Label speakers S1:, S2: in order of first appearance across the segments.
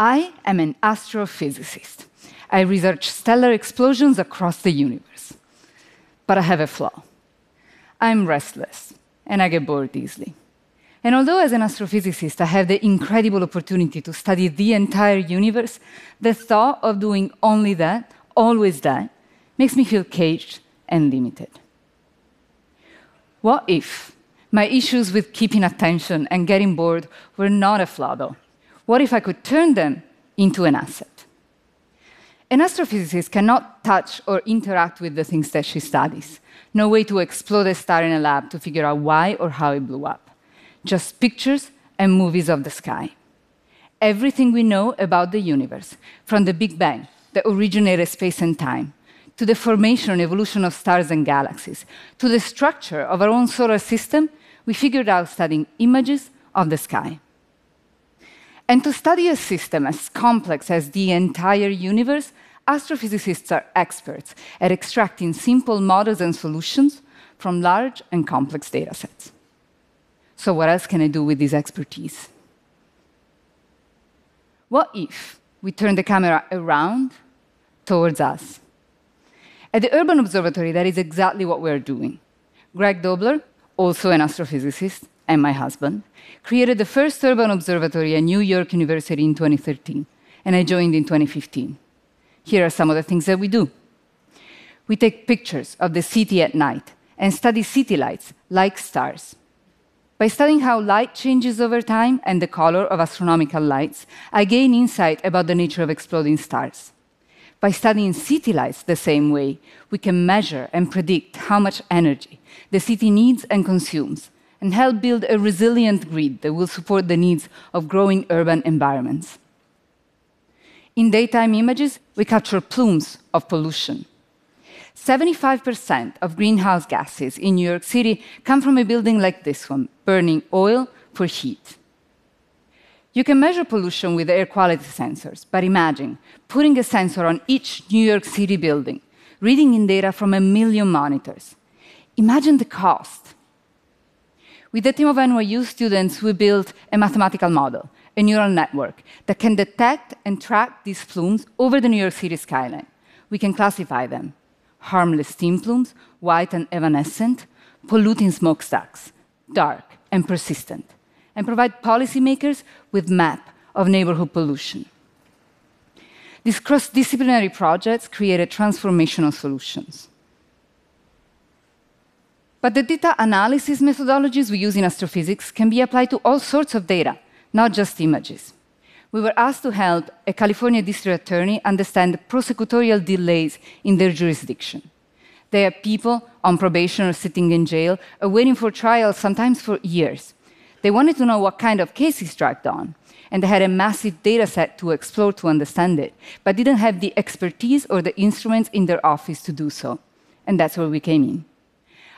S1: I am an astrophysicist. I research stellar explosions across the universe. But I have a flaw. I'm restless, and I get bored easily. And although, as an astrophysicist, I have the incredible opportunity to study the entire universe, the thought of doing only that, always that, makes me feel caged and limited. What if my issues with keeping attention and getting bored were not a flaw, though? What if I could turn them into an asset? An astrophysicist cannot touch or interact with the things that she studies. No way to explode a star in a lab to figure out why or how it blew up. Just pictures and movies of the sky. Everything we know about the universe, from the Big Bang, that originated space and time, to the formation and evolution of stars and galaxies, to the structure of our own solar system, we figured out studying images of the sky. And to study a system as complex as the entire universe, astrophysicists are experts at extracting simple models and solutions from large and complex data sets. So, what else can I do with this expertise? What if we turn the camera around towards us? At the Urban Observatory, that is exactly what we're doing. Greg Dobler, also an astrophysicist, and my husband, created the first urban observatory at New York University in 2013, and I joined in 2015. Here are some of the things that we do. We take pictures of the city at night and study city lights like stars. By studying how light changes over time and the color of astronomical lights, I gain insight about the nature of exploding stars. By studying city lights the same way, we can measure and predict how much energy the city needs and consumes, and help build a resilient grid that will support the needs of growing urban environments. In daytime images, we capture plumes of pollution. 75% of greenhouse gases in New York City come from a building like this one, burning oil for heat. You can measure pollution with air quality sensors, but imagine putting a sensor on each New York City building, reading in data from a million monitors. Imagine the cost. With a team of NYU students, we built a mathematical model, a neural network, that can detect and track these plumes over the New York City skyline. We can classify them harmless steam plumes, white and evanescent, polluting smokestacks, dark and persistent, and provide policymakers with map of neighborhood pollution. These cross-disciplinary projects created transformational solutions. But the data analysis methodologies we use in astrophysics can be applied to all sorts of data, not just images. We were asked to help a California district attorney understand prosecutorial delays in their jurisdiction. They have people on probation or sitting in jail or waiting for trial, sometimes for years. They wanted to know what kind of case he's dragged on, and they had a massive data set to explore to understand it, but didn't have the expertise or the instruments in their office to do so. And that's where we came in.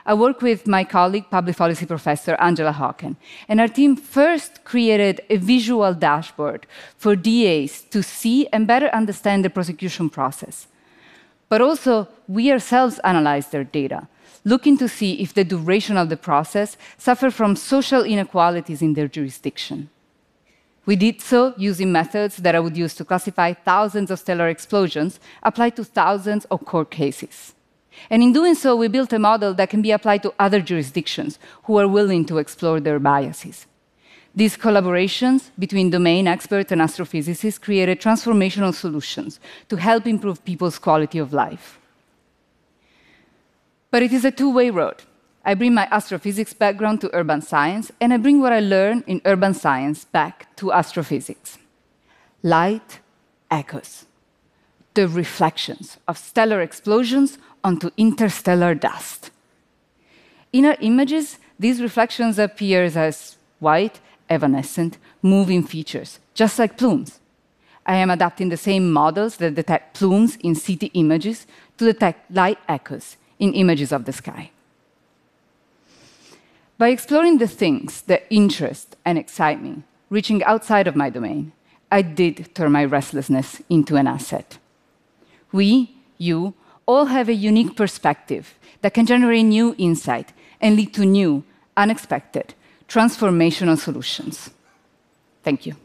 S1: I work with my colleague, public policy professor Angela Hawken, and our team first created a visual dashboard for DAs to see and better understand the prosecution process. But also, we ourselves analyzed their data, looking to see if the duration of the process suffered from social inequalities in their jurisdiction. We did so using methods that I would use to classify thousands of stellar explosions applied to thousands of court cases. And in doing so, we built a model that can be applied to other jurisdictions who are willing to explore their biases. These collaborations between domain experts and astrophysicists created transformational solutions to help improve people's quality of life. But it is a two way road. I bring my astrophysics background to urban science, and I bring what I learned in urban science back to astrophysics. Light echoes, the reflections of stellar explosions onto interstellar dust. In our images, these reflections appear as white, evanescent, moving features, just like plumes. I am adapting the same models that detect plumes in city images to detect light echoes in images of the sky. By exploring the things that interest and excite me, reaching outside of my domain, I did turn my restlessness into an asset. We, you, all have a unique perspective that can generate new insight and lead to new, unexpected, transformational solutions. Thank you.